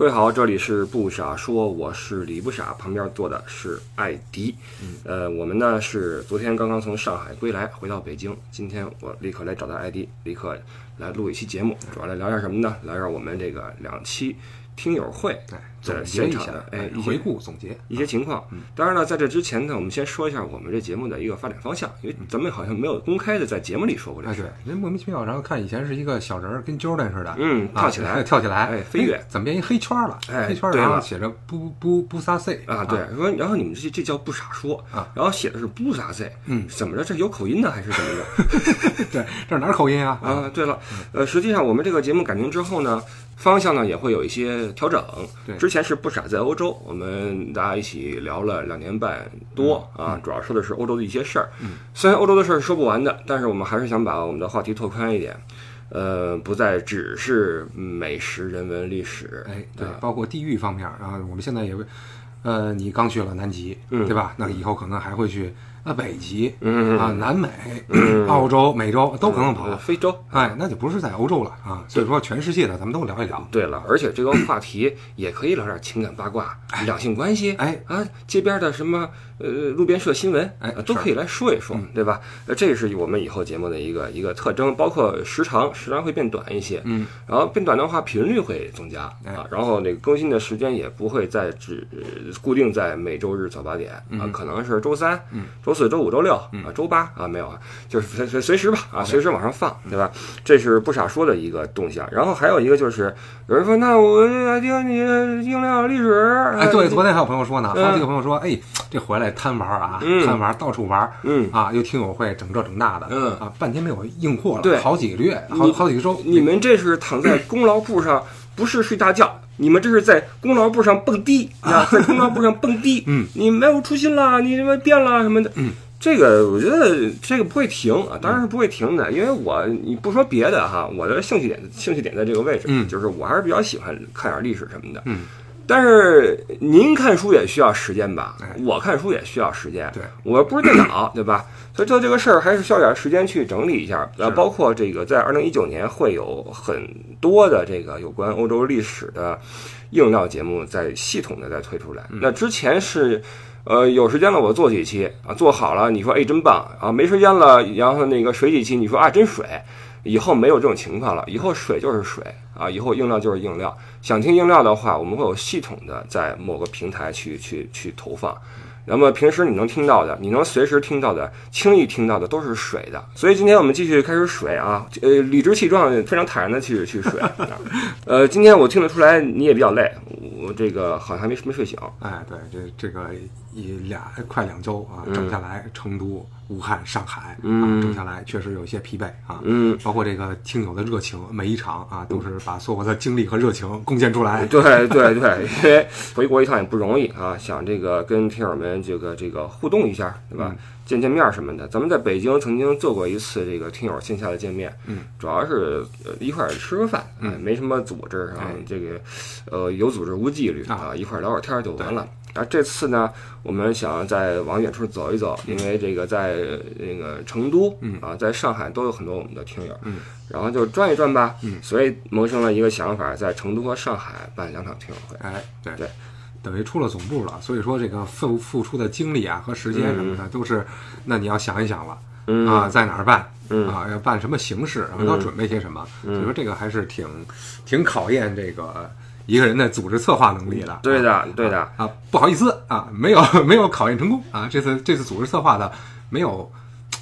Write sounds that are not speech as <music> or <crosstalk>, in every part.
各位好，这里是不傻说，我是李不傻，旁边坐的是艾迪。呃，我们呢是昨天刚刚从上海归来，回到北京。今天我立刻来找到艾迪，立刻来录一期节目，主要来聊点什么呢？聊点我们这个两期听友会哎，在现场的，哎一些回顾总结。一些情况。当然了，在这之前呢，我们先说一下我们这节目的一个发展方向，因为咱们好像没有公开的在节目里说过这哎，事对。，人莫名其妙，然后看以前是一个小人儿，跟 Jordan 似的，嗯啊跳起来 <laughs> 跳起来，哎飞跃怎么变一黑圈了？哎黑圈，对了然后写着不不不撒 C 啊，对，说，然后你们这这叫不傻说啊，然后写的是不撒 C，嗯，怎么着？这有口音呢，还是怎么着？<laughs> 对，这是哪儿口音啊？啊，对了，呃，实际上我们这个节目改名之后呢，方向呢也会有一些调整。对之前是不傻在欧洲，我们大家一起聊了两年半多啊，主要说的是欧洲的一些事儿。嗯虽然欧洲的事儿说不完的，但是我们还是想把我们的话题拓宽一点，呃，不再只是美食、人文、历史。哎，对啊，包括地域方面啊，我们现在也会，呃，你刚去了南极，嗯对吧？那以后可能还会去啊北极，嗯啊南美、<clears throat> 澳洲、美洲都可能跑呃。非洲。哎，那就不是在欧洲了啊。所以说，全世界的咱们都聊一聊。对了，而且这个话题也可以聊点情感八卦、两性关系，哎啊，街边的什么呃路边社新闻，哎呃都可以来说一说，对吧？呃，这是我们以后节目的一个一个特征，包括时长，时长会变短一些，嗯，然后变短的话，频率会增加哎啊，然后那个更新的时间也不会再只呃固定在每周日早八点啊，可能是周三、嗯周四周五、周六啊，周八啊没有啊，就是随随随时吧啊，随时往上放，对吧？这是不傻说的一个动向。然后还有一个就是，有人说，那我听你应料历史，哎，对，昨天还有朋友说呢，嗯。好几个朋友说，哎，这回来贪玩啊，嗯。贪玩，到处玩，嗯。啊，又听友会整这整那的，嗯。啊，半天没有硬货了，对。好几个月，好好几个周，你们这是躺在 <clears throat> 功劳簿上，不是睡大觉。你们这是在功劳簿上蹦迪啊，在功劳簿上蹦迪。<laughs> 嗯，你没有初心了，你什么变了什么的。嗯，这个我觉得这个不会停啊，当然是不会停的，因为我你不说别的哈，我的兴趣点兴趣点在这个位置，嗯就是我还是比较喜欢看点历史什么的。嗯，但是您看书也需要时间吧哎？我看书也需要时间。对，我不是电脑，<coughs> 对吧？所以做这个事儿还是需要点时间去整理一下。呃，包括这个在二零一九年会有很多的这个有关欧洲历史的硬料节目在系统的在推出来。那之前是。呃，有时间了我做几期啊，做好了你说哎真棒啊，没时间了，然后那个水几期你说啊真水，以后没有这种情况了，以后水就是水啊，以后硬料就是硬料。想听硬料的话，我们会有系统的在某个平台去去去投放。那么平时你能听到的，你能随时听到的，轻易听到的都是水的。所以今天我们继续开始水啊，呃，理直气壮、非常坦然的去去水。<laughs> 呃，今天我听得出来你也比较累，我这个好像还没没睡醒。哎，对，这这个一俩快两周啊，嗯整下来，成都、武汉、上海啊，嗯整下来确实有些疲惫啊。嗯，包括这个听友的热情，每一场啊都是把所有的精力和热情贡献出来。对对对，因为回国一趟也不容易啊，想这个跟听友们这个这个互动一下，对吧？见见面什么的。咱们在北京曾经做过一次这个听友线下的见面，嗯，主要是呃一块儿吃个饭，嗯。哎没什么组织啊哎，这个呃有组织无纪律啊。啊，一块儿聊会儿天儿就完了。啊，这次呢，我们想再往远处走一走，因为这个在呃那个成都，嗯。啊，在上海都有很多我们的听友，嗯，然后就转一转吧，嗯。所以萌生了一个想法，在成都和上海办两场听友会。哎，对。对，等于出了总部了，所以说这个付付出的精力啊和时间什么的都是，那你要想一想了嗯啊，在哪儿办嗯啊，要办什么形式，然后要准备些什么，所以说这个还是挺挺考验这个一个人的组织策划能力的。对啊的，对的，啊，不好意思啊，没有没有考验成功啊，这次这次组织策划的没有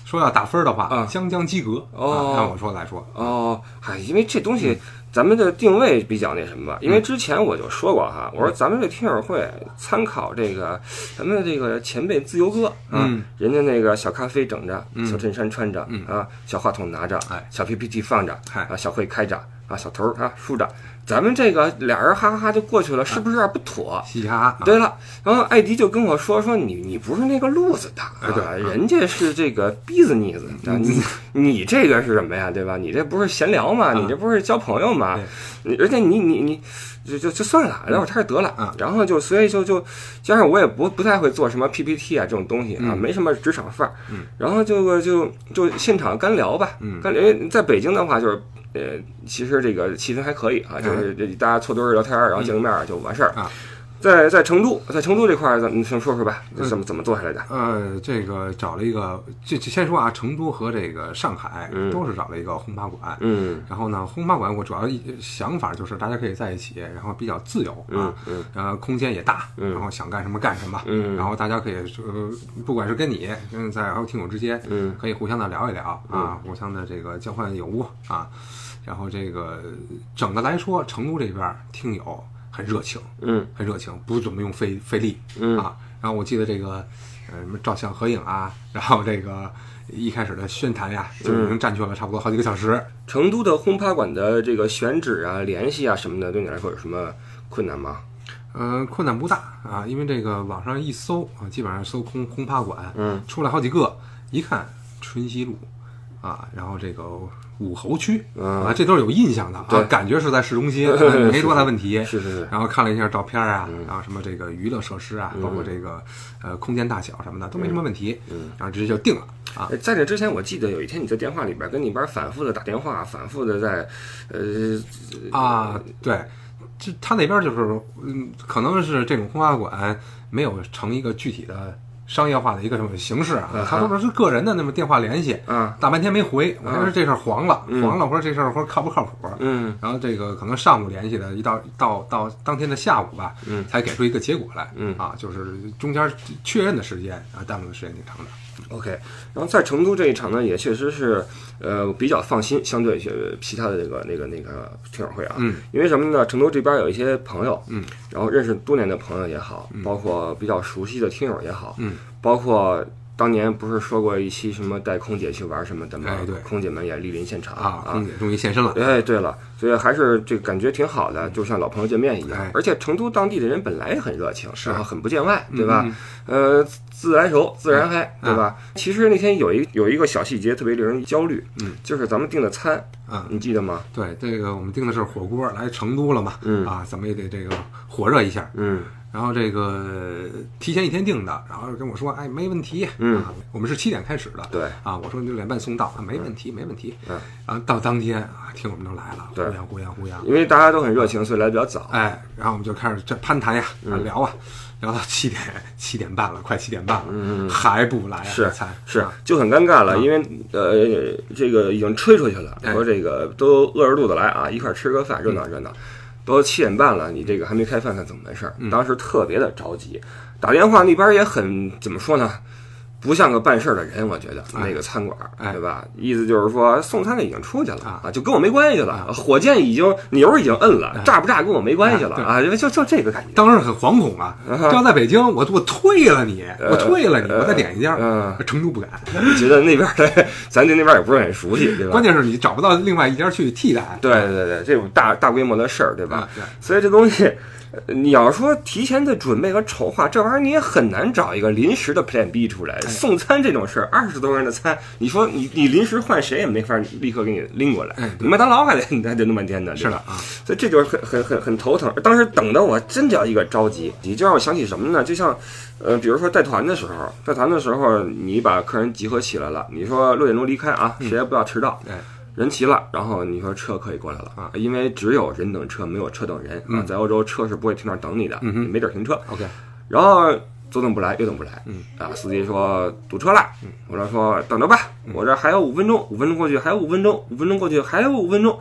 说要打分的话，啊将将及格哦啊，按我说来说，哦，嗨，因为这东西咱们的定位比较那什么吧，因为之前我就说过哈，我说咱们这听友会参考这个咱们这个前辈自由哥啊嗯，人家那个小咖啡整着，嗯。小衬衫穿着嗯。啊，小话筒拿着哎，小 PPT 放着嗨。啊，小会开着啊，小头儿啊梳着，咱们这个俩人哈哈哈就过去了，是不是有点不妥？嘻嘻哈对了，然后艾迪就跟我说说你你不是那个路子的哎对啊，人家是这个 business 的，你 <laughs> 你这个是什么呀？对吧？你这不是闲聊吗？啊你这不是交朋友吗？你而且你你你就就就算了，聊会儿天儿得了啊。然后就所以就就加上我也不不太会做什么 PPT 啊这种东西啊，嗯没什么职场范儿嗯。然后就就就现场干聊吧，嗯干聊。在北京的话就是呃，其实这个气氛还可以啊，就是这大家凑堆儿聊天儿，然后见个面儿就完事儿啊。在在成都，在成都这块儿，咱们先说说吧，怎么怎么做下来的？呃，这个找了一个，这这先说啊，成都和这个上海都是找了一个轰趴馆，嗯，然后呢，轰趴馆我主要一想法就是大家可以在一起，然后比较自由啊，嗯呃，空间也大，然后想干什么干什么，嗯。然后大家可以呃，不管是跟你嗯在还有听友之间，嗯，可以互相的聊一聊啊，互相的这个交换有无啊，然后这个整的来说，成都这边听友很热情，嗯，很热情，不怎么用费费力，嗯啊，然后我记得这个呃什么照相合影啊，然后这个一开始的宣谈呀，就已经占据了差不多好几个小时。成都的轰趴馆的这个选址啊、联系啊什么的，对你来说有什么困难吗？呃，困难不大啊，因为这个网上一搜啊，基本上搜轰轰趴馆，嗯，出来好几个，一看春熙路啊，然后这个武侯区嗯啊，这都是有印象的啊对，感觉是在市中心，<laughs> 呃没多大问题。是是是，然后看了一下照片啊，然后什么这个娱乐设施啊，包括这个呃空间大小什么的都没什么问题，嗯，然后直接就定了啊。哎在这之前，我记得有一天你在电话里边跟你班反复的打电话，反复的在，呃，啊，对，这他那边就是，嗯，可能是这种轰趴馆没有成一个具体的商业化的一个什么形式啊，他说的是个人的那么电话联系，嗯，大半天没回，我还说这事儿黄了，黄了，我说这事儿或者靠不靠谱？嗯。然后这个可能上午联系的，一到到到当天的下午吧，嗯，才给出一个结果来，嗯。啊，就是中间确认的时间啊，耽误的时间挺长的。OK，然后在成都这一场呢，也确实是，呃，比较放心，相对于其他的这个那个那个听友会啊，嗯，因为什么呢？成都这边有一些朋友，嗯，然后认识多年的朋友也好，包括比较熟悉的听友也好，嗯，包括当年不是说过一期什么带空姐去玩什么的吗？哎对。空姐们也莅临现场啊，空姐终于现身了，哎，对了，所以还是这个感觉挺好的，就像老朋友见面一样。哎。而且成都当地的人本来也很热情，是。然后很不见外，对嗯吧？呃，自来熟，自然嗨，对吧？其实那天有一有一个小细节特别令人焦虑，嗯，就是咱们订的餐，啊。你记得吗？对，这个我们订的是火锅，来成都了嘛，嗯。啊，咱们也得这个火热一下。嗯然后这个提前一天订的，然后跟我说，哎，没问题，嗯。啊，我们是七点开始的，对。啊，我说六点半送到，啊，没问题，没问题，嗯，然后到当天啊，听我们都来了，对。呼呀呼呀呼扬，因为大家都很热情，所以来的比较早。哎，然后我们就开始这攀谈呀，聊啊，聊到七点 <laughs> 七点半了，快七点半了，嗯，还不来啊，是是啊，就很尴尬了，因为呃，这个已经吹出去了，哎。说这个都饿着肚子来啊，一块儿吃个饭，热闹热闹。都七点半了，你这个还没开饭，那怎么回事当时特别的着急，打电话那边也很怎么说呢？不像个办事儿的人，我觉得那个餐馆对吧？意思就是说送餐的已经出去了啊啊，就跟我没关系了，火箭已经钮儿已经摁了，炸不炸跟我没关系了哎啊，就就就这个感觉。当时很惶恐啊，这要在北京，我我退了你，我退了你，呃我再点一家嗯，成都不敢，<laughs> 觉得那边的咱对那边也不是很熟悉，对吧？关键是你找不到另外一家去替代，对对对，这种大大规模的事儿，对吧？啊对所以这东西，呃你要说提前的准备和筹划，这玩意儿你也很难找一个临时的 Plan B 出来。哎送餐这种事儿，二十多人的餐，你说你你临时换谁也没法立刻给你拎过来。麦当劳还得 <laughs> 还得弄半天呢。是吧所以这就是很很很很头疼。当时等的我真叫一个着急，你就让我想起什么呢？就像，呃，比如说带团的时候，带团的时候，你把客人集合起来了，你说六点钟离开啊，谁也不要迟到。哎人齐了，然后你说车可以过来了啊，因为只有人等车，没有车等人啊。在欧洲，车是不会停那儿等你的，你没地儿停车。，OK，然后左等不来，右等不来，嗯啊，司机说堵车了，我这说等着吧，我这还有五分钟，五分钟过去还有五分钟，五分钟过去还有五分钟，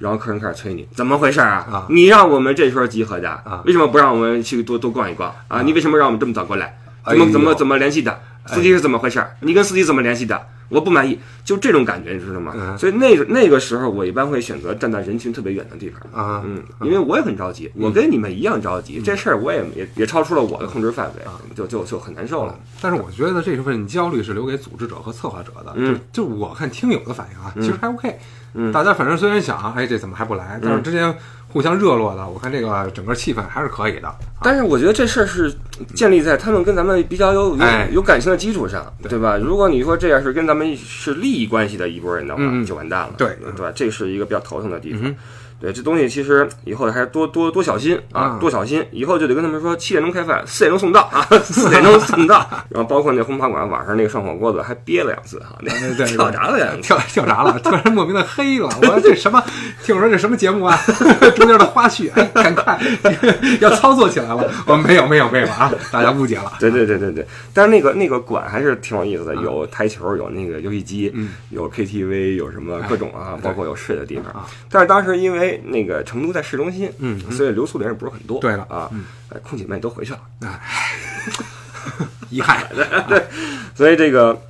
然后客人开始催你，怎么回事啊啊？你让我们这时候集合的啊为什么不让我们去多多逛一逛啊？你为什么让我们这么早过来？怎么怎么怎么联系的？司机是怎么回事？你跟司机怎么联系的？我不满意，就这种感觉，你知道吗？嗯所以那个那个时候，我一般会选择站在人群特别远的地方。啊，嗯，因为我也很着急，我跟你们一样着急，这事儿我也也也超出了我的控制范围，就就就很难受了。但是我觉得这部分焦虑是留给组织者和策划者的。嗯就就我看听友的反应啊，其实还 OK。嗯大家反正虽然想，哎，这怎么还不来？但是之间互相热络的，我看这个整个气氛还是可以的。但是我觉得这事儿是建立在他们跟咱们比较有有哎有感情的基础上，对吧？如果你说这样是跟咱们是利益关系的一拨人的话，就完蛋了，对对吧？这是一个比较头疼的地方。对，这东西其实以后还是多多多小心啊，嗯多小心。以后就得跟他们说，七点钟开饭，四点钟送到啊，<laughs> 四点钟送到。然后包括那轰趴馆晚上那个涮火锅子还憋了两次哈，那 <laughs> 跳闸了两次。跳跳闸了，突然莫名的黑了。我说这什么？听我说这什么节目啊？<laughs> 中间的花絮，哎，赶快要操作起来了。我没有没有没有啊，大家误解了。对对对对对，但是那个那个馆还是挺有意思的，有台球，有那个游戏机，嗯有 KTV，有什么各种啊，包括有睡的地方啊。但是当时因为那个成都在市中心，嗯所以留宿的人不是很多。对了啊，呃空姐们都回去了，<laughs> 遗憾，<laughs> 所以这个。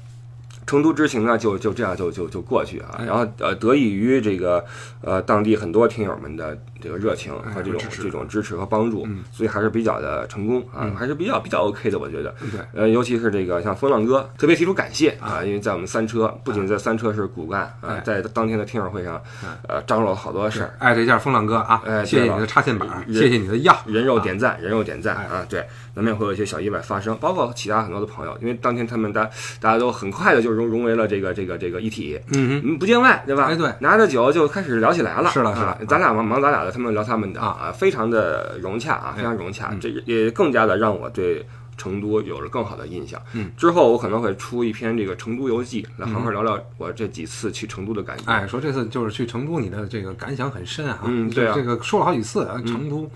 成都之行呢，就就这样就就就过去啊，哎。然后呃，得益于这个呃当地很多听友们的这个热情和这种哎这种支持和帮助嗯，所以还是比较的成功啊，还是比较比较 OK 的，我觉得。对，呃，尤其是这个像风浪哥，特别提出感谢啊，因为在我们三车，不仅在三车是骨干啊哎，在当天的听友会上，呃，张罗了好多事儿，艾特一下风浪哥啊，哎谢谢你的插线板，人谢谢你的药，人肉点赞，人肉点赞哎。啊，对，难免会有一些小意外发生，包括其他很多的朋友，因为当天他们大大家都很快的就融融为了这个这个这个一体，嗯嗯，不见外，对吧？哎对拿着酒就开始聊起来了，是了是了啊咱俩忙忙咱俩的，他们聊他们的啊，非常的融洽啊，非常融洽，嗯这也更加的让我对。成都有了更好的印象。嗯，之后我可能会出一篇这个成都游记，来好好聊聊我这几次去成都的感觉。哎，说这次就是去成都，你的这个感想很深啊。嗯对啊这个说了好几次啊，成都，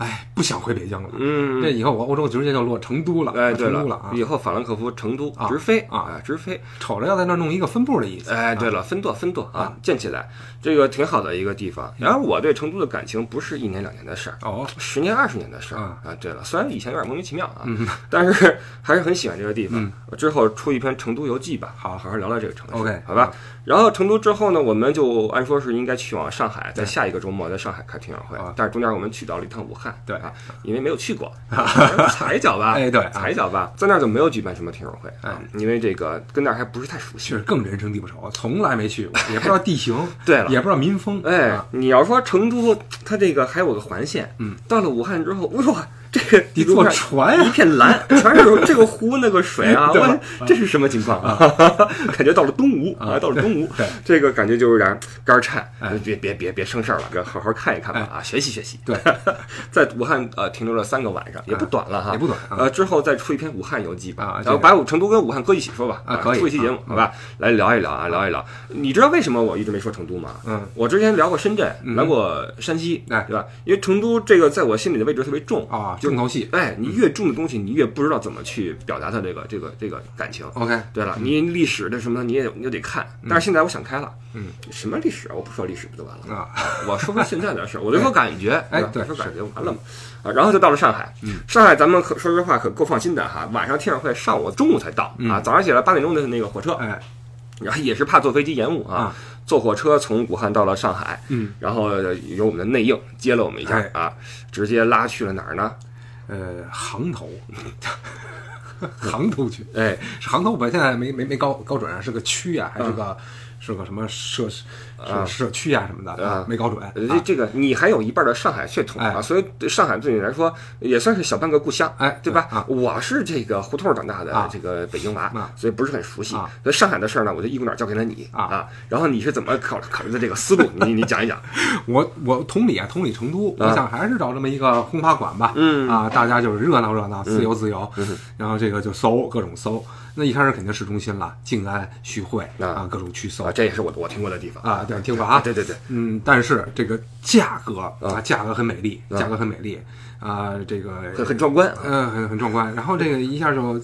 哎，不想回北京了。嗯，这以后我欧洲直接就落成都了，哎，对成都了啊！以后法兰克福、成都啊直飞啊直飞。瞅着要在那儿弄一个分部的意思。哎，对了，分舵分舵啊，建起来，这个挺好的一个地方。然后我对成都的感情不是一年两年的事儿，哦，十年二十年的事儿啊啊。对了，虽然以前有点莫名其妙啊，嗯但是还是很喜欢这个地方之后出一篇成都游记吧，好好好聊聊这个城市 OK，好吧？然后成都之后呢，我们就按说是应该去往上海，在下一个周末在上海开听友会啊，但是中间我们去到了一趟武汉，对啊，因为没有去过，踩一脚吧，<laughs> 哎对啊踩一脚吧，在那儿就没有举办什么听友会啊哎，因为这个跟那儿还不是太熟悉确。实更人生地不熟，从来没去过，也不知道地形，<laughs> 对了也不知道民风。哎啊，你要说成都，它这个还有个环线，嗯，到了武汉之后，哇，这个 <laughs> 你坐地图上船呀一片蓝，全是这个湖那个水啊，<laughs> 我这是什么情况啊？感觉到了东吴啊，到了东吴，这个感觉就有点肝儿颤哎，别别别别生事儿了，给好好看一看吧啊，学习学习。对，在武汉呃停留了三个晚上，也不短了哈，也不短啊呃，之后再出一篇武汉游记吧啊，然后把成都跟武汉搁一起说吧，啊可以出一期节目啊好吧，来聊一聊啊，聊一聊。你知道为什么我一直没说成都吗？嗯，我之前聊过深圳，嗯聊过山西，哎对吧？因为成都这个在我心里的位置特别重啊，就重头戏。哎，你越重的东西，你越不知道怎么去表达它这个这个这个感情。OK，对了，你历史的什么你也你就得看，但是现在我想开了，嗯，什么历史啊？我不说历史不就完了？啊，我说说现在的事儿，<laughs> 我就说感觉，哎吧？对说感觉完了嘛。啊，然后就到了上海，嗯。上海咱们可说实话可够放心的哈，晚上听友会上午中午才到。嗯。啊，早上起来八点钟的那个火车，哎，然后也是怕坐飞机延误啊啊，坐火车从武汉到了上海，嗯，然后由我们的内应接了我们一下哎。啊，直接拉去了哪儿呢？呃，杭头，<laughs> 杭头区，哎，是杭头，我现在没没没高高准啊，是个区啊，还是个是个什么社社区啊什么的啊没搞准。呃这啊这个你还有一半的上海血统啊，哎所以对上海对你来说也算是小半个故乡，哎对吧？啊我是这个胡同长大的啊这个北京娃，啊所以不是很熟悉。啊所以上海的事儿呢，我就一股脑儿交给了你啊然后你是怎么考考虑的这个思路？你你讲一讲。<laughs> 我我同理啊，同理成都，我想还是找这么一个轰趴馆吧。嗯啊，大家就是热闹热闹，自由自由。嗯然后这个就搜各种搜。那一开始肯定市中心了，静安、徐汇啊啊，各种区搜啊，这也是我我听过的地方啊。对，听过啊。对对对，嗯，但是这个价格啊，价格很美丽，价格很美丽啊，这个很很壮观啊。嗯，很很壮观。然后这个一下就，呃，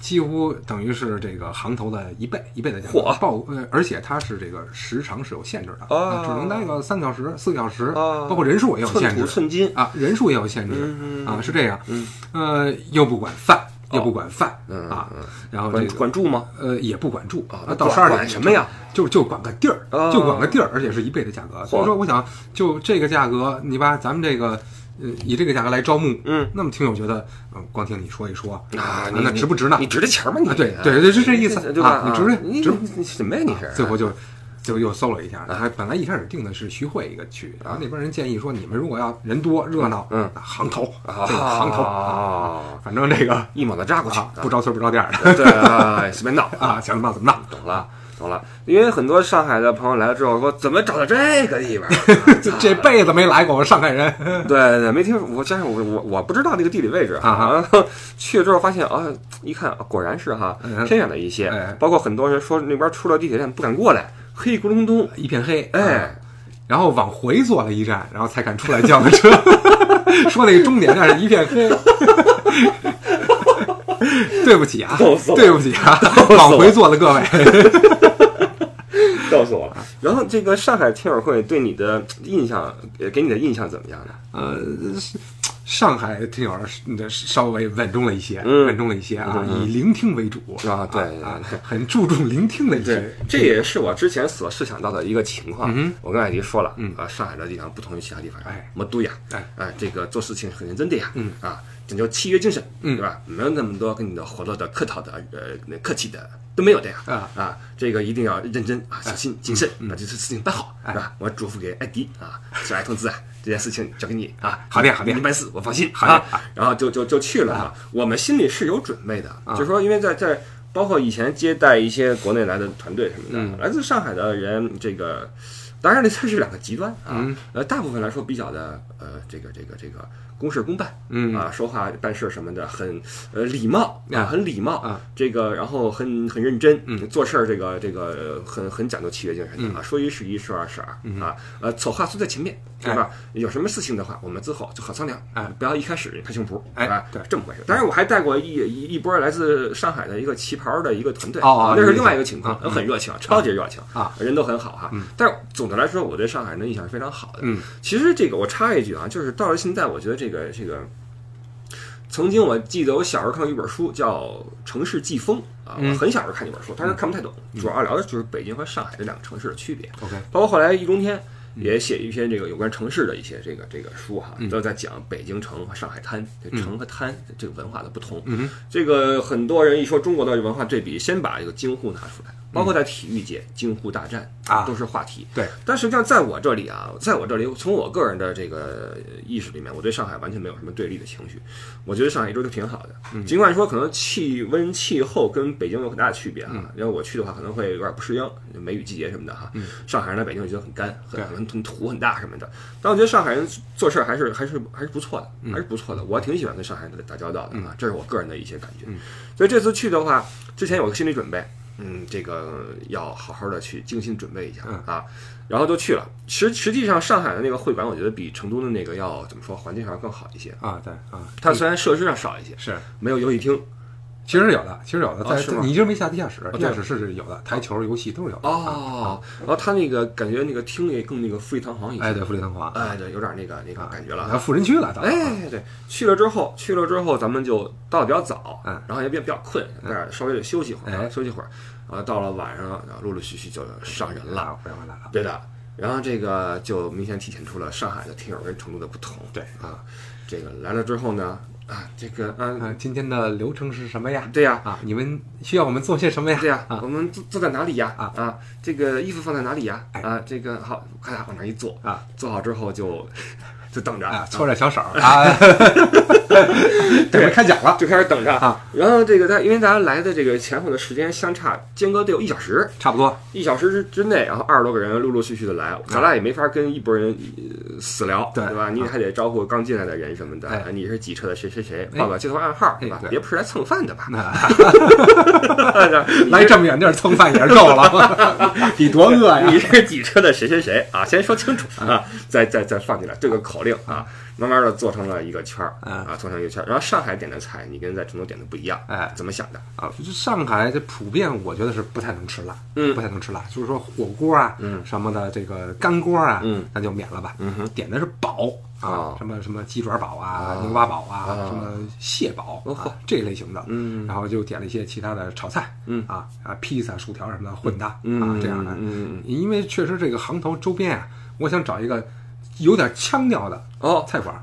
几乎等于是这个行头的一倍一倍的价格嚯报，呃，而且它是这个时长是有限制的，哦啊只能待个三个小时、四个小时，哦包括人数也有限制寸金，啊，人数也有限制嗯啊，是这样，嗯呃，又不管饭，又不管饭嗯啊，然后这管个。管住吗？呃，也不管住啊那到十二点管什么呀？就就管个地儿，哦就管个地儿，而且是一倍的价格。所以说，我想就这个价格，你把咱们这个呃以这个价格来招募，嗯，那么听友觉得，嗯，光听你说一说啊，那值不值呢你？值这钱吗？你啊，对对对，是这意思对吧？啊，你值不你值？你什么呀？你是最后就就又搜了一下，还本来一开始定的是徐汇一个区，然后那边人建议说，你们如果要人多热闹，嗯那行头啊头啊，啊，反正这个一猛子扎过去啊，不着村不着店儿的对啊，随便闹啊，想怎么闹怎么闹。懂了。懂了。因为很多上海的朋友来了之后说，怎么找到这个地方？<laughs> 这这辈子没来过，我上海人。<laughs> 对对，没听说我加上我我我不知道那个地理位置啊然后去了之后发现啊，一看啊果然是哈嗯偏远了一些哎，包括很多人说那边出了地铁站不敢过来，黑咕隆咚。一片黑，啊哎，然后往回坐了一站，然后才敢出来叫个车，<laughs> 说那个终点站是一片黑。<laughs> 对不起啊对不起啊，往回坐的各位。<laughs> 告诉我了。然后这个上海听友会对你的印象，呃给你的印象怎么样呢？呃，是上海听友是那稍微稳重了一些，嗯。稳重了一些啊，以聆听为主啊对对啊对，很注重聆听的一对些，，这也是我之前所设想到的一个情况。嗯我跟艾迪说了，嗯。啊，上海的地方不同于其他地方，哎，魔都呀，哎，哎，这个做事情很认真的呀，嗯。啊，讲究契约精神，嗯。对吧？没有那么多跟你的活络的、客套的、呃，那客气的都没有的呀，啊。啊，这个一定要认真啊，小心谨慎，嗯把这次事情办好，哎。是吧？我嘱咐给艾迪啊，小艾同志啊，<laughs> 这件事情交给你啊，好的好的。你办事我放心，好的啊，然后就就就去了啊。我们心里是有准备的，就是说，因为在在包括以前接待一些国内来的团队什么的，嗯。来自上海的人，这个当然这它是两个极端啊。嗯。呃，大部分来说比较的呃，这个这个这个公事公办，嗯。啊，说话办事什么的很呃礼貌啊很礼貌啊，这个然后很很认真，嗯。做事儿这个这个很很讲究契约精神的啊，说一是一，说二是二嗯。啊，呃，丑话说在前面，对吧？有什么事情的话，我们之后就好商量，哎不要一开始拍胸脯，哎对吧？对这么回事。当然，我还带过一一一波来自上海的一个旗袍的一个团队，哦那是另外一个情况很热情，超级热情啊，人都很好哈。但是总的来说，我对上海人的印象是非常好的。嗯，其实这个我插一句啊，就是到了现在，我觉得这个这个。曾经我记得我小时候看过一本书叫《城市季风》啊，我嗯很小时候看那本书，但是看不太懂，主要聊的就是北京和上海这两个城市的区别。OK，包括后来易中天也写一篇这个有关城市的一些这个这个书哈，嗯。都在讲北京城和上海滩，这城和滩这个文化的不同。嗯这个很多人一说中国的文化对比，先把这个京沪拿出来，包括在体育界，京沪大战啊都是话题。对，但实际上在我这里啊，在我这里，从我个人的这个意识里面，我对上海完全没有什么对立的情绪。我觉得上海一直都挺好的，嗯尽管说可能气温气候跟北京有很大的区别啊，嗯因为我去的话可能会有点不适应，梅雨季节什么的哈。上海人来北京就觉得很干，很土很大什么的。但我觉得上海人做事儿还是还是还是不错的，嗯还是不错的。我挺喜欢跟上海人打交道的啊，这是我个人的一些感觉。所以这次去的话，之前有个心理准备，嗯，这个要好好的去精心准备一下嗯啊。然后就去了。实实际上，上海的那个会馆，我觉得比成都的那个要怎么说，环境上要更好一些。啊，对啊，它虽然设施上少一些，是，没有游戏厅其实有的，其实有的，在哦是你一直没下地下室，地下室是有的，台球、游戏都是有的。啊。哦，然后他那个感觉那个厅也更那个富丽堂皇一些，哎，对，富丽堂皇，哎，对，有点那个那个感觉了。富人区了，倒哎，对，去了之后，去了之后，咱们就到的比较早，嗯然后也比较比较困，在那儿稍微得休息一会儿，哎。休息一会儿，然后到了晚上，然后陆陆续续就上人了，回来了。对的。然后这个就明显体现出了上海的听友跟成都的不同，对啊，这个来了之后呢，啊，这个啊，啊，今天的流程是什么呀？对呀，啊，你们需要我们做些什么呀？对呀，啊我们坐坐在哪里呀？啊啊，这个衣服放在哪里呀？哎啊，这个好，快点往那儿一坐啊，坐好之后就就等着啊，搓着小手儿。<laughs> 啊，准 <laughs> 备开奖了，就开始等着。啊。然后这个他因为咱来的这个前后的时间相差间隔得有一小时，差不多。一小时之之内，然后二十多个人陆陆续续的来，咱俩也没法跟一拨人呃死聊，对。吧？你还得招呼刚进来的人什么的，你是几车的谁谁谁，哎。报个街头暗号，对吧？别不是来蹭饭的吧？那 <laughs> 来这么远地儿蹭饭也是够了，你多饿呀！你是几车的谁谁谁啊？先说清楚啊，再再再放进来这个口令啊，慢慢的做成了一个圈儿嗯啊，做成一个圈儿。然后上海点的菜，你跟在成都点的不一样，哎怎么想的？啊，这上海这普遍我觉得是不太能吃辣，嗯不太能吃辣，就是说火锅啊，嗯什么的这个干锅啊，嗯，那就免了吧，嗯哼，点的是煲啊哦，什么什么鸡爪煲啊啊，牛蛙煲啊，啊什么蟹煲啊这类型的，嗯然后就点了一些其他的炒菜，嗯啊啊，披萨、薯条什么的混搭嗯啊这样的，嗯嗯因为确实这个行头周边啊，我想找一个有点腔调的哦。菜馆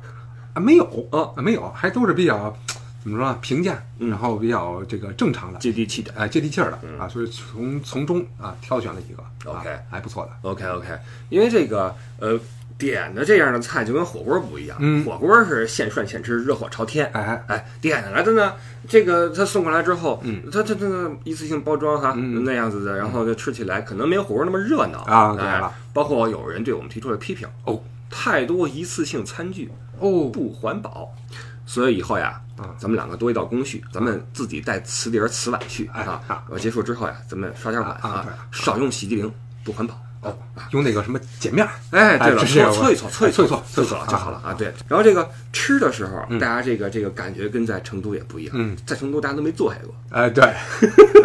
啊，没有。哦。啊，没有，还都是比较怎么说呢，平价，嗯。然后比较这个正常的，接地气的。哎，接地气儿的啊，所以从从中啊挑选了一个 OK 啊，还不错的。OK OK，因为这个呃，点的这样的菜就跟火锅不一样，嗯。火锅是现涮现吃，热火朝天。哎，哎，点下来的呢，这个他送过来之后，嗯，他他这个一次性包装哈，嗯那样子的，然后就吃起来可能没有火锅那么热闹哎啊对了。包括有人对我们提出了批评，哦，太多一次性餐具哦，不环保，所以以后呀，啊咱们两个多一道工序，咱们自己带瓷碟儿、瓷碗去啊。我结束之后呀，咱们刷点碗啊少用洗涤灵，不环保。哦，用那个什么碱面儿，哎，对了，搓搓一搓，搓一搓一搓搓搓一搓就好了啊。对，然后这个吃的时候，嗯。大家这个这个感觉跟在成都也不一样。嗯，在成都大家都没坐下过，哎，对，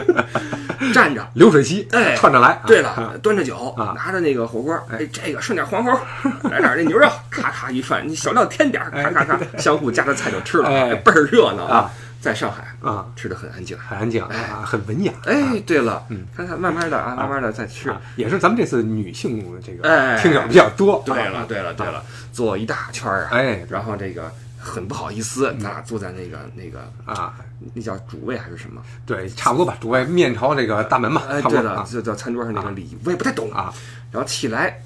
<laughs> 站着。<laughs> 流水席，哎串着来。啊。对了，端着酒，啊。拿着那个火锅，哎，这个涮点黄喉，<laughs> 来点这牛肉，咔咔一涮，你小料添点儿，咔咔咔，相互夹着菜就吃了，倍儿热闹啊！在上海啊，吃的很安静。很安静啊，很文雅。哎，对了嗯，看看慢慢的啊，慢慢的再吃。啊，也是咱们这次女性这个哎听友比较多。对了，对了，对了，坐一大圈儿啊，哎然后这个很不好意思，咱俩坐在那个那个啊，那叫主位还是什么？对，差不多吧。主位面朝这个大门嘛，哎，对了就叫餐桌上那个礼仪，我也不太懂啊。然后起来，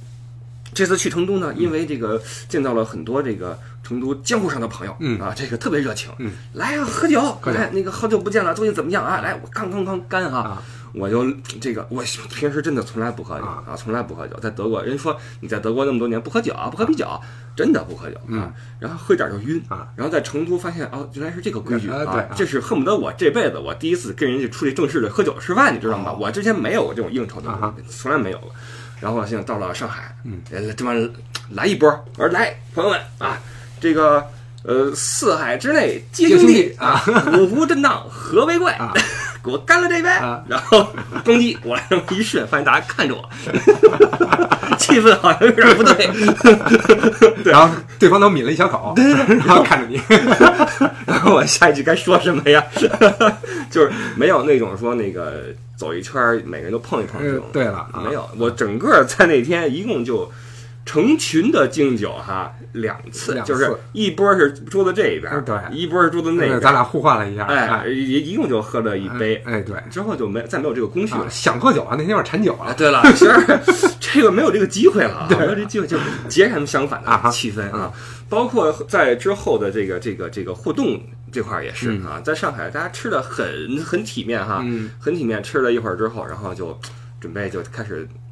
这次去成都呢，因为这个见到了很多这个成都江湖上的朋友，嗯啊，这个特别热情，嗯，来啊，喝酒，来，那个好久不见了，最近怎么样啊？来，我刚刚刚干哈啊。我就这个，我平时真的从来不喝酒啊啊，从来不喝酒。在德国，人说你在德国那么多年不喝酒，不喝啤酒，真的不喝酒啊。然后喝一点就晕啊。然后在成都发现哦，原来是这个规矩啊这是恨不得我这辈子我第一次跟人家出去正式的喝酒吃饭，你知道吗？哦我之前没有过这种应酬的啊，从来没有过。然后现在到了上海，嗯，呃，这么来一波，我说来，朋友们啊，这个呃，四海之内皆兄弟啊，<laughs> 五湖震荡何为贵啊，<laughs> 给我干了这杯啊，然后公鸡，我来这么一顺，发现大家看着我，<laughs> 气氛好像有点不对，然后对方都抿了一小口，然后看着你，然后我下一句该说什么呀？就是没有那种说那个走一圈儿，每个人都碰一碰这种呃。对了啊没有，我整个在那天一共就成群的敬酒哈，两次，就是一波是桌子这一边，嗯对。一波是桌子那边，咱俩互换了一下，哎，一一共就喝了一杯，哎，对，之后就没再没有这个工序啊了。想喝酒啊，那天有点馋酒啊，了，对了，其实这个没有这个机会了啊，没有这个机会，就截然相反的气氛啊，包括在之后的这个这个这个互动这块儿也是啊，在上海大家吃的很很体面哈，嗯。很体面，吃了一会儿之后，然后就准备就开始呃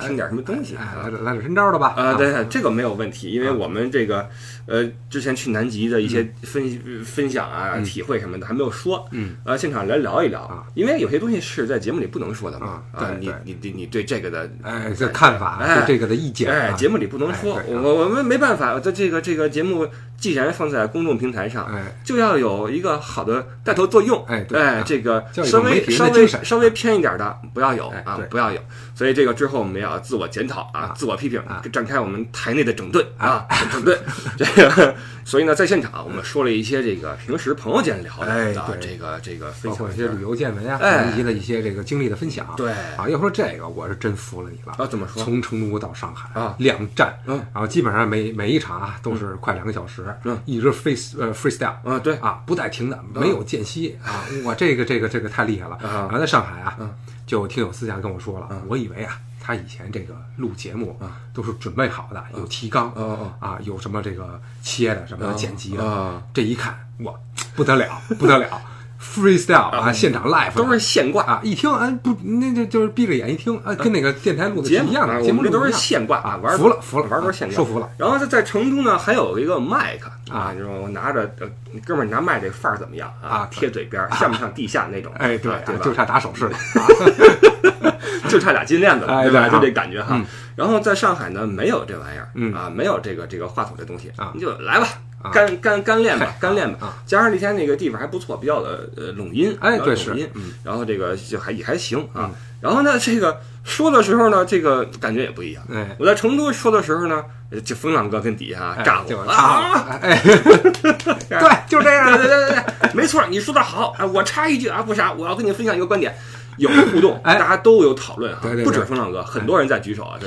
听点什么东西来。点来点真招的吧？啊，对，这个没有问题，因为我们这个，呃，之前去南极的一些分分享啊、体会什么的还没有说，嗯，呃，现场来聊一聊啊，因为有些东西是在节目里不能说的嘛，啊你你你你对这个的，哎，这看法，哎对这个的意见，哎，啊节目里不能说我我们没办法，在这个这个节目既然放在公众平台上，哎，就要有一个好的带头作用，哎对哎，这个稍微稍微稍微偏一点的不要有啊不要有，所以这个之后我们要自我检讨啊啊，自我批评啊，展开我们台内的整顿啊，整顿，<laughs> 这个，所以呢，在现场我们说了一些这个平时朋友间聊哎的这个这个分包括享一些旅游见闻啊，哎。以及的一些这个经历的分享，对。啊，要说这个，我是真服了你了。啊，怎么说？从成都到上海啊。两站，嗯。然后基本上每每一场啊都是快两个小时，嗯。一直 free 呃 freestyle 啊，对，啊，不带停的，没有间隙。啊，我这个这个这个太厉害了。啊。然后在上海啊嗯，就听友私下跟我说了嗯，我以为啊，他以前这个录节目啊都是准备好的，有提纲啊，有什么这个切的，什么剪辑的，啊，这一看哇，不得了，不得了，freestyle 啊，现场 live 都是现挂。啊，一听哎不，那就就是闭着眼一听哎，跟那个电台录的节目啊一样的，节目我们这都是现挂啊，玩儿服了服了，玩儿都是现挂，说服了。然后在在成都呢，还有一个麦克啊就是我拿着，呃，哥们儿你拿麦这范儿怎么样啊贴嘴边儿，像不像地下那种？哎，对啊对？就差打手势了。<laughs> 就差俩金链子了，哎对吧？对就这感觉哈嗯。然后在上海呢，没有这玩意儿，嗯啊，没有这个这个话筒这东西啊你就来吧啊，干干干练吧，<laughs> 干练吧啊。加上那天那个地方还不错，比较的呃拢音，哎对是嗯，然后这个就还也还行啊嗯。然后呢，这个说的时候呢，这个感觉也不一样。哎，我在成都说的时候呢，就风浪哥跟底下哎炸了，哎，<laughs> 对，就这样对对对没错，你说的好。哎，我插一句啊，不傻，我要跟你分享一个观点，有互动，哎大家都有讨论啊不止风浪哥，很多人在举手啊，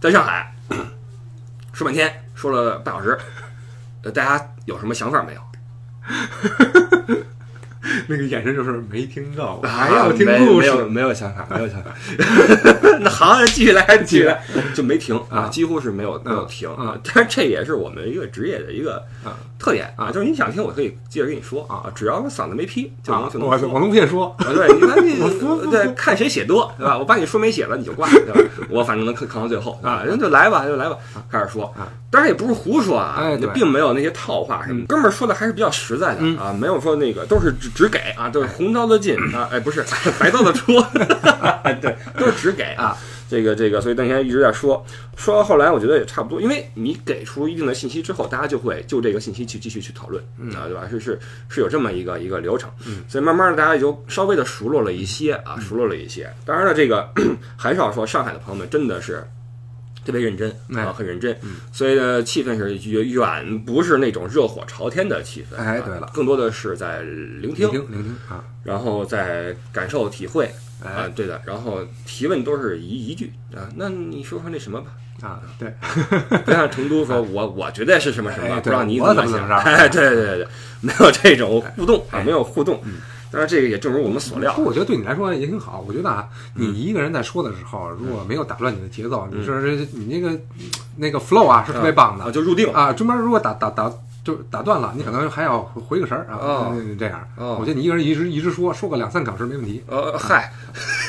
在上海说半天，说了半小时，呃，大家有什么想法没有？<laughs> 那个眼神就是没听到，啊还要听故事没有没有想法，没有想法。<laughs> <laughs> 那好，继续来，继续来，<laughs> 就没停啊，几乎是没有没有停啊。但是这也是我们一个职业的一个特点啊，就是你想听，我可以接着跟你说啊，只要我嗓子没劈，就能就能我我能别 <laughs> 说。对，你看你对看谁写多，对吧？我把你说没写了，你就挂，对吧？我反正能扛扛到最后啊，人就来吧，就来吧，开始说。当然也不是胡说啊，并没有那些套话什么。哥们儿说的还是比较实在的啊，没有说那个都是只只给啊，都是红刀子进啊，哎，不是白刀子出，对，都是只给啊。这个这个，所以邓先生一直在说，说到后来，我觉得也差不多，因为你给出一定的信息之后，大家就会就这个信息去继续去讨论啊，对吧？是是是有这么一个一个流程，所以慢慢的大家也就稍微的熟络了一些啊，熟络了一些。当然了，这个 <clears throat> 还是要说，上海的朋友们真的是。特别认真啊，很认真，所以呢，气氛是远远不是那种热火朝天的气氛。哎，对了，更多的是在聆听，聆听啊，然后在感受体会啊，对的，然后提问都是一一句啊，那你说说那什么吧啊，对，不像成都说我我觉得是什么什么，不知道你怎么想，哎，对对对对，没有这种互动啊，没有互动。但是，这个也正如我们所料。不，我觉得对你来说也挺好。我觉得啊，你一个人在说的时候，如果没有打乱你的节奏，你说你那个那个 flow 啊，是特别棒的。就入定啊，专门如果打打打就打断了，你可能还要回个神儿啊。这样，我觉得你一个人一直一直说说个两三个小时没问题。呃，嗨，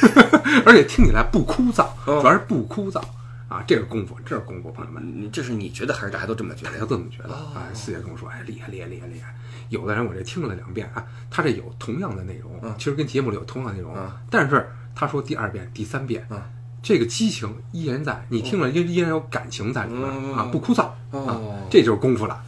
<laughs> 而且听起来不枯燥，主要是不枯燥啊。这是功夫，这是功夫，朋友们。你这是你觉得还是大家都这么觉得？大家都这么觉得。啊，四爷跟我说，哎，厉害，厉害，厉害，厉害。有的人我这听了两遍啊，他这有同样的内容，其实跟节目里有同样内容，但是他说第二遍、第三遍，这个激情依然在，你听了依依然有感情在里面啊，不枯燥啊，这就是功夫了，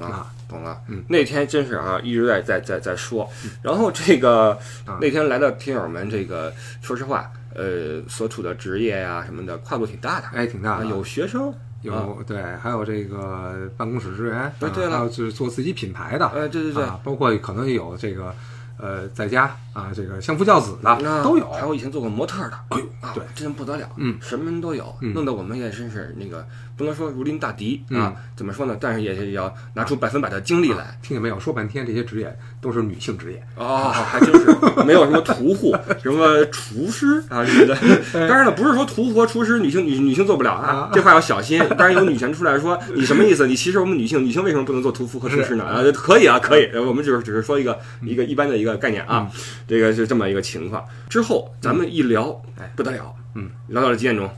懂了，懂了。嗯。那天真是啊，一直在在在在说，然后这个那天来的听友们，这个说实话，呃，所处的职业呀什么的跨度挺大的，哎，挺大的，有学生。有对，还有这个办公室职员，对了，还有就是做自己品牌的，哎，对对对，包括可能有这个。呃，在家啊，这个相夫教子的都有，还有以前做过模特的，哎呦，对，真不得了，嗯，什么人都有，弄得我们也真是那个不能说如临大敌啊，怎么说呢？但是也也要拿出百分百的精力来。听见没有？说半天这些职业都是女性职业哦，还真是没有什么屠户，<laughs> 什么厨师啊之类的。当然了，不是说屠户和厨师女性女女性做不了啊，这话要小心。当然有女权出来说你什么意思？你歧视我们女性？女性为什么不能做屠夫和厨师呢？啊，可以啊，可以。我们就是只是说一个一个一般的一个。概念啊，这个是这么一个情况。之后咱们一聊，哎，不得了，嗯，聊到了几点钟？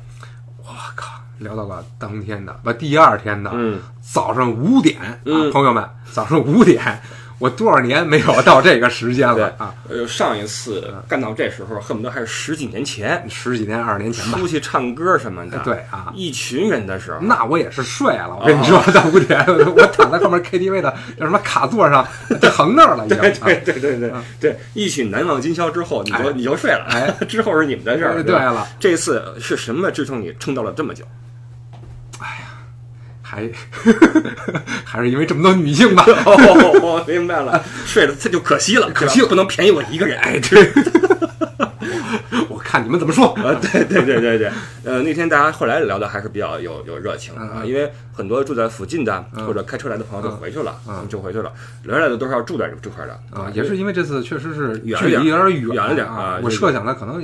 我靠，聊到了当天的不，第二天的，嗯，早上五点啊，朋友们，早上五点。我多少年没有到这个时间了啊！呃，上一次干到这时候，恨不得还是十几年前，十几年、二十年前吧。出去唱歌什么的，对啊，一群人的时候，那我也是睡了。我跟你说，到五点，我躺在后面 KTV 的叫什么卡座上，就横那儿了。对对对对对对，一曲难忘今宵之后，你就你就睡了。哎，<laughs> 之后是你们的事儿。对了，这次是什么支撑你撑到了这么久？还 <laughs> 还是因为这么多女性吧？哦，明白了，睡了他就可惜了，可惜不能便宜我一个人。哎，对。<laughs> 我看你们怎么说啊？对对对对对，呃，那天大家后来聊的还是比较有有热情啊，因为很多住在附近的或者开车来的朋友就回去了，就回去了，留下来的都是要住在这块的啊。也是因为这次确实是距离有点远了点啊。我设想的可能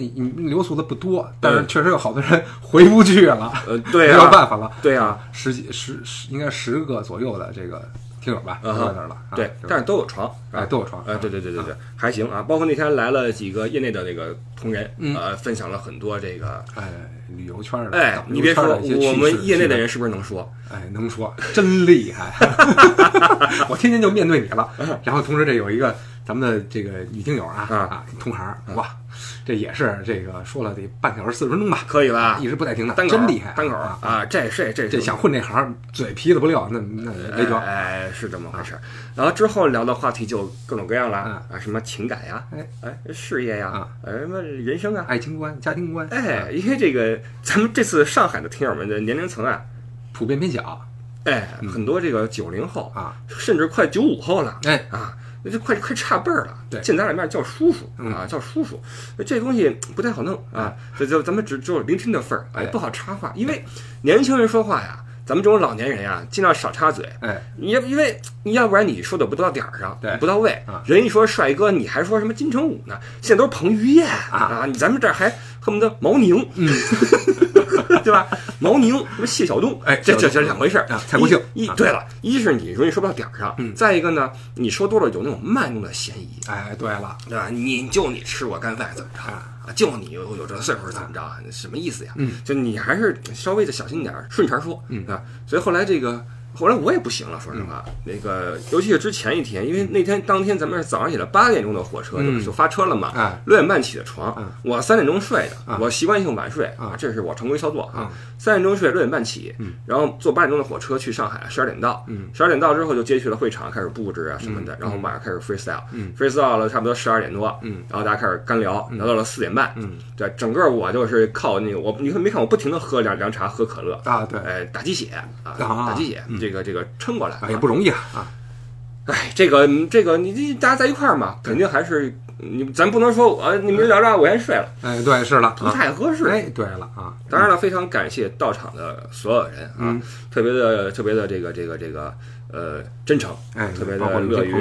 留宿的不多，但是确实有好多人 <laughs> 回不去了，呃，对，<laughs> 没有办法了，对啊，十几十十应该十个左右的这个。听友吧，都在那儿了。对，但是都有床，哎，都有床。哎，对对对对对，还行啊。包括那天来了几个业内的那个同仁，呃，分享了很多这个，哎，旅游圈的。哎，你别说，我们业内的人是不是能说？哎，能说，真厉害。<laughs> 我天天就面对你了。然后同时这有一个咱们的这个女听友啊啊，同行哇。这也是这个说了得半小时四十分钟吧，可以吧？一直不带停的，单真厉害，单口啊！啊，这这这这想混这行，嘴皮子不溜，那那没辙。哎，是这么回事。然后之后聊的话题就各种各样了啊，什么情感呀，哎哎，事业呀，什么人生啊，爱情观、家庭观。哎，因为这个咱们这次上海的听友们的年龄层啊，普遍偏小，哎，很多这个九零后啊，甚至快九五后了，哎啊。那就快快差辈儿了，对，见咱俩面叫叔叔啊，叫叔叔，这东西不太好弄啊，这就咱们只只有聆听的份儿，哎，不好插话，因为年轻人说话呀，咱们这种老年人呀，尽量少插嘴，哎，你因为你要不然你说的不到点儿上，对，不到位，人一说帅哥，你还说什么金城武呢？现在都是彭于晏啊，你咱们这儿还恨不得毛宁，嗯，<laughs> 对吧？<laughs> 毛宁什么谢晓东，哎这这这两回事儿啊蔡国庆啊一对了，一是你容易说不到点儿上，嗯再一个呢，你说多了有那种卖弄的嫌疑，哎，对了，对吧？你就你吃我干饭怎么着啊？就你有有这岁数怎么着啊？什么意思呀？嗯，就你还是稍微的小心点儿，顺茬说，嗯啊。所以后来这个。后来我也不行了，说实话，那个尤其是之前一天，因为那天当天咱们是早上起来八点钟的火车就发车了嘛，哎六点半起的床嗯，我三点钟睡的啊，我习惯性晚睡啊这是我常规操作啊。三点钟睡，六点半起嗯，然后坐八点钟的火车去上海，十二点到。嗯，十二点到之后就接去了会场，开始布置啊什么的，然后马上开始 freestyle，嗯。freestyle 了差不多十二点多，嗯。然后大家开始干聊，聊到了四点半，嗯。对，整个我就是靠那个我，你看没看我不停的喝凉凉茶，喝可乐，啊，对，哎，打鸡血啊，啊。打鸡血，这个这个撑过来啊，也不容易啊。啊，哎，这个这个你这大家在一块儿嘛，肯定还是你咱不能说我你们聊着我先睡了，哎，对，是了，不啊太合适。哎，对了啊，当然了，非常感谢到场的所有人啊，嗯特别的特别的这个这个这个呃真诚，哎，特别的乐于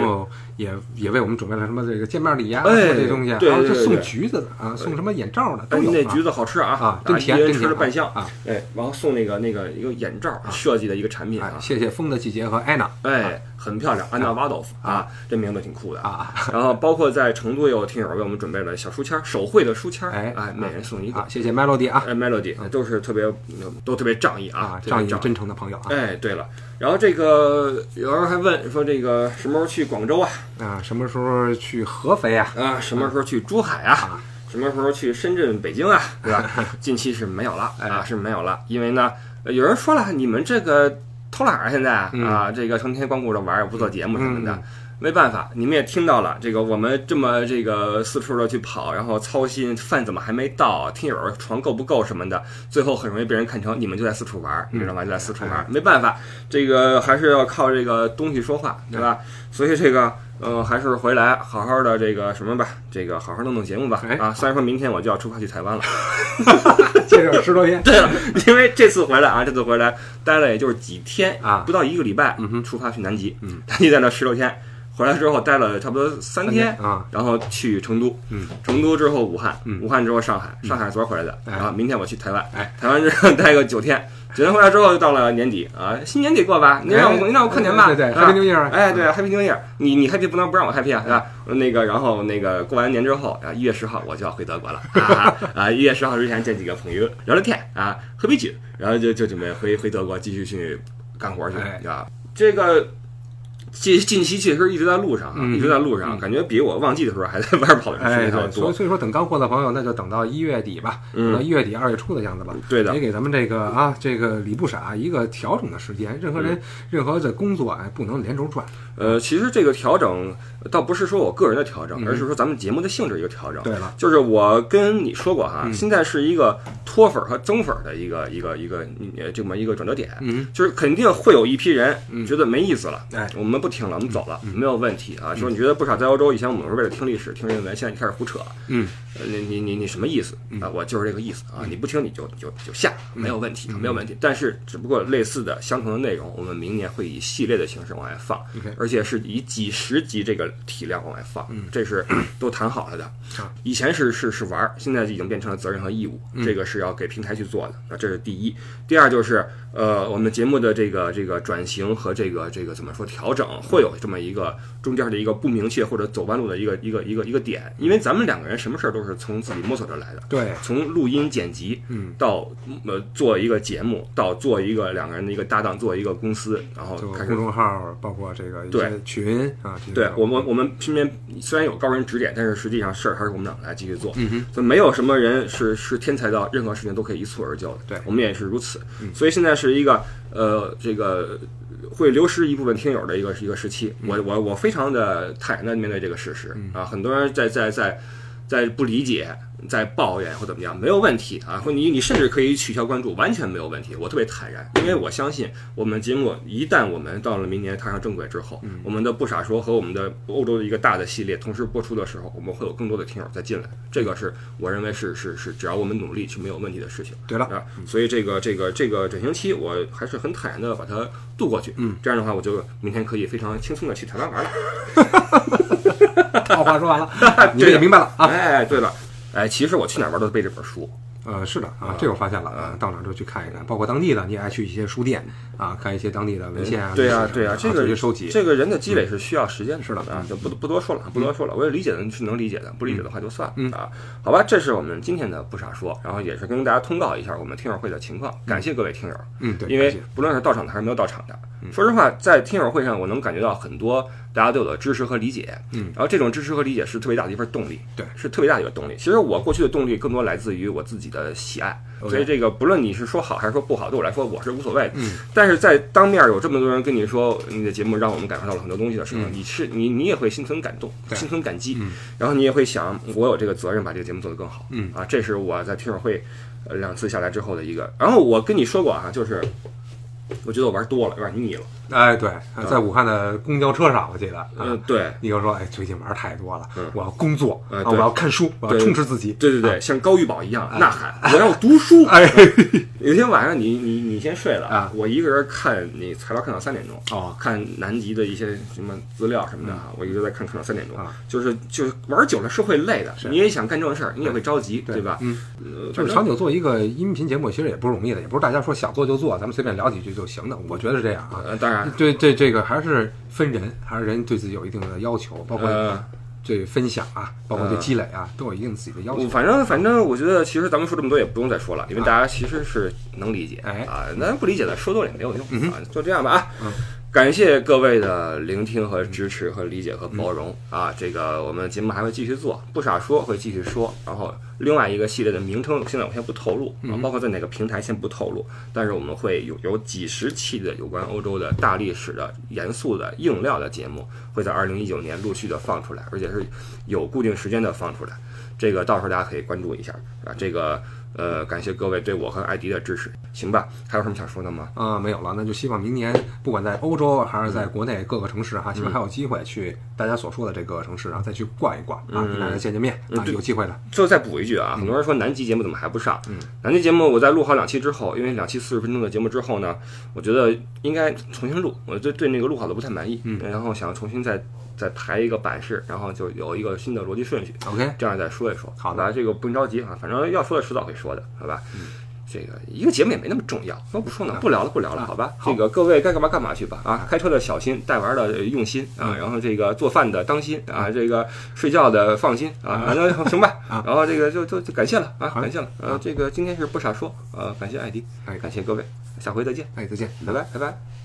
也也为我们准备了什么这个见面礼呀，哎什么这东西，对还有这送橘子的啊，送什么眼罩的都哎，那橘子好吃啊啊，真一人甜真甜吃了半箱啊，哎，然后送那个那个一个眼罩设计的一个产品哎啊，，谢谢风的季节和安娜哎，很漂亮，安娜瓦多夫啊，这名字挺酷的。啊，然后包括在成都也有听友为我们准备了小书签，手绘的书签儿，哎哎，每人送一个。啊，。谢谢 Melody 啊。哎，Melody 都是特别都特别仗义啊仗义。真诚的朋友啊。哎，对了，然后这个有人还问说这个什么时候去广州啊？啊，什么时候去合肥啊？啊，什么时候去珠海啊？啊什么时候去深圳、北京啊？<laughs> 对吧？近期是没有了哎啊，是没有了，因为呢，呃有人说了，你们这个偷懒儿现在嗯啊，这个成天光顾着玩不做节目什么的。嗯没办法，你们也听到了，这个我们这么这个四处的去跑，然后操心饭怎么还没到，听友床够不够什么的，最后很容易被人看成你们就在四处玩儿，你知道吗？就在四处玩儿，没办法，这个还是要靠这个东西说话，对吧？所以这个呃，还是回来好好的这个什么吧，这个好好弄弄节目吧。哎。啊，虽然说明天我就要出发去台湾了，<laughs> 接着十多天，<laughs> 对了，因为这次回来啊，这次回来待了也就是几天啊。不到一个礼拜，嗯哼。出发去南极，嗯。南极在那十多天，回来之后待了差不多三天，啊，然后去成都，嗯，成都之后武汉，嗯武汉之后上海，上海昨儿回来的，哎然后明天我去台湾，哎，台湾之后待个九天，九天回来之后就到了年底啊，新年得过吧？你让我你让我过年吧？对对，Happy New Year，哎，对，Happy New Year，你你 Happy 不能不让我 Happy 啊，对吧？那个，然后那个过完年之后啊，一月十号我就要回德国了啊 <laughs> 啊！一月十号之前见几个朋友聊聊天啊，喝杯酒，然后就就准备回回德国继续去干活去哎啊。这个近近期确实一直在路上啊，嗯一直在路上，感觉比我旺季的时候还在外边跑的时哎，间还要对，所以多。所以说等干货的朋友，那就等到一月底吧，等到嗯，一月底二月初的样子吧。对的也给咱们这个啊，这个李不傻一个调整的时间。任何人、嗯任何的工作哎，不能连轴转。呃，其实这个调整倒不是说我个人的调整，嗯而是说咱们节目的性质一个调整。对了，就是我跟你说过哈，嗯现在是一个脱粉和增粉的一个一个一个呃这么一个转折点，嗯，就是肯定会有一批人嗯。觉得没意思了，哎，我们不听了，我们走了，嗯。没有问题啊。说你觉得不少在欧洲以前我们是为了听历史、听人文，现在你开始胡扯，嗯，呃你你你你什么意思？啊？我就是这个意思啊，你不听你就你就就下，没有问题，没有问题。但是只不过类似的相同的内容，我们明年会以系列的形式往外放而且是以几十集这个体量往外放，嗯。这是都谈好了的。啊。以前是是是玩儿，现在已经变成了责任和义务，嗯。这个是要给平台去做的。那这是第一。第二就是呃，我们节目的这个这个转型和这个这个怎么说调整，会有这么一个中间的一个不明确或者走弯路的一个一个一个一个点，因为咱们两个人什么事儿都是从自己摸索着来的。对，从录音剪辑嗯，到呃做一个节目，到做一个两个人的一个搭档，做一个公司，然后就开公众号，包括这个对群啊，对我们我们身边虽然有高人指点，但是实际上事儿还是我们俩来继续做。嗯哼，所以没有什么人是是天才到任何事情都可以一蹴而就的。对我们也是如此。嗯所以现在是一个呃这个会流失一部分听友的一个一个时期。我我我非常的坦然的面对这个事实嗯啊，很多人在在在在不理解。在抱怨或怎么样没有问题啊，或你你甚至可以取消关注，完全没有问题。我特别坦然，因为我相信我们节目一旦我们到了明年踏上正轨之后，嗯我们的不傻说和我们的欧洲的一个大的系列同时播出的时候，我们会有更多的听友再进来。这个是我认为是是是，只要我们努力是没有问题的事情。对了，啊，所以这个这个这个转型期，我还是很坦然的把它度过去。嗯，这样的话，我就明天可以非常轻松的去台湾玩了。<laughs> 好话说完了，<laughs> 你们也明白了啊。哎，对了，哎，其实我去哪儿玩都背这本书。呃，是的啊，这我发现了啊，到哪儿都去看一看，包括当地的，你也爱去一些书店啊，看一些当地的文献啊。对啊，对啊，这个收集，这个人的积累是需要时间的。是的啊，就不不多说了，不多说了。我也理解的是能理解的，不理解的话就算了啊。好吧，这是我们今天的不傻说，然后也是跟大家通告一下我们听友会的情况，感谢各位听友。嗯，对，因为不论是到场的还是没有到场的，说实话，在听友会上我能感觉到很多大家对我的支持和理解。嗯，然后这种支持和理解是特别大的一份动力，对，是特别大的一个动力。其实我过去的动力更多来自于我自己的喜爱。所以这个不论你是说好还是说不好，对我来说我是无所谓的。嗯，但是在当面有这么多人跟你说你的节目让我们感受到了很多东西的时候，你是你你也会心存感动，心存感激。嗯，然后你也会想，我有这个责任把这个节目做得更好。嗯啊，这是我在听友会呃两次下来之后的一个。然后我跟你说过啊，就是我觉得我玩多了，有点腻了。哎，对，在武汉的公交车上，我记得，嗯，对，你就说，哎，最近玩太多了，嗯，我要工作，啊，我要看书，我要充实自己，对对对，像高玉宝一样呐喊，我要读书。<laughs> 哎，<laughs> 有天晚上，你你你先睡了啊，我一个人看你材料看到三点钟，哦，看南极的一些什么资料什么的啊，我一直在看，看到三点钟，啊，就是就是玩久了是会累的，你也想干正事儿，你也会着急，对。吧？嗯，就是长久做一个音频节目，其实也不容易的，也不是大家说想做就做，咱们随便聊几句就行的，我觉得是这样啊。呃，当然，对对这个还是分人，还是人对自己有一定的要求，包括对分享啊，包括对积累啊，都有一定自己的要求。反正反正，我觉得其实咱们说这么多也不用再说了，因为大家其实是能理解，哎啊，那不理解的说多了也没有用啊，就这样吧啊。感谢各位的聆听和支持和理解和包容啊！这个我们节目还会继续做，不傻说会继续说。然后另外一个系列的名称现在我先不透露啊，包括在哪个平台先不透露。但是我们会有有几十期的有关欧洲的大历史的严肃的硬料的节目，会在二零一九年陆续的放出来，而且是有固定时间的放出来。这个到时候大家可以关注一下啊！这个。呃，感谢各位对我和艾迪的支持，行吧？还有什么想说的吗？啊，没有了，那就希望明年不管在欧洲还是在国内各个城市哈，希望还有机会去大家所说的这个城市，然后再去逛一逛啊，跟大家见见面啊，有机会的。最后再补一句啊，很多人说南极节目怎么还不上？嗯，南极节目我在录好两期之后，因为两期四十分钟的节目之后呢，我觉得应该重新录，我对对那个录好的不太满意，嗯，然后想重新再。再排一个版式，然后就有一个新的逻辑顺序。OK，这样再说一说。好的，这个不用着急啊，反正要说的迟早会说的，好吧？嗯，这个一个节目也没那么重要，那不说呢，不聊了，不聊了，好吧？这个各位该干嘛干嘛去吧啊！开车的小心，带娃的用心啊，然后这个做饭的当心啊，这个睡觉的放心啊，反正行吧。<laughs> 然后这个就就就感谢了啊，感谢了。呃，这个今天是不傻说，呃，感谢艾迪，哎，感谢各位，下回再见，哎，再见，拜拜，拜拜。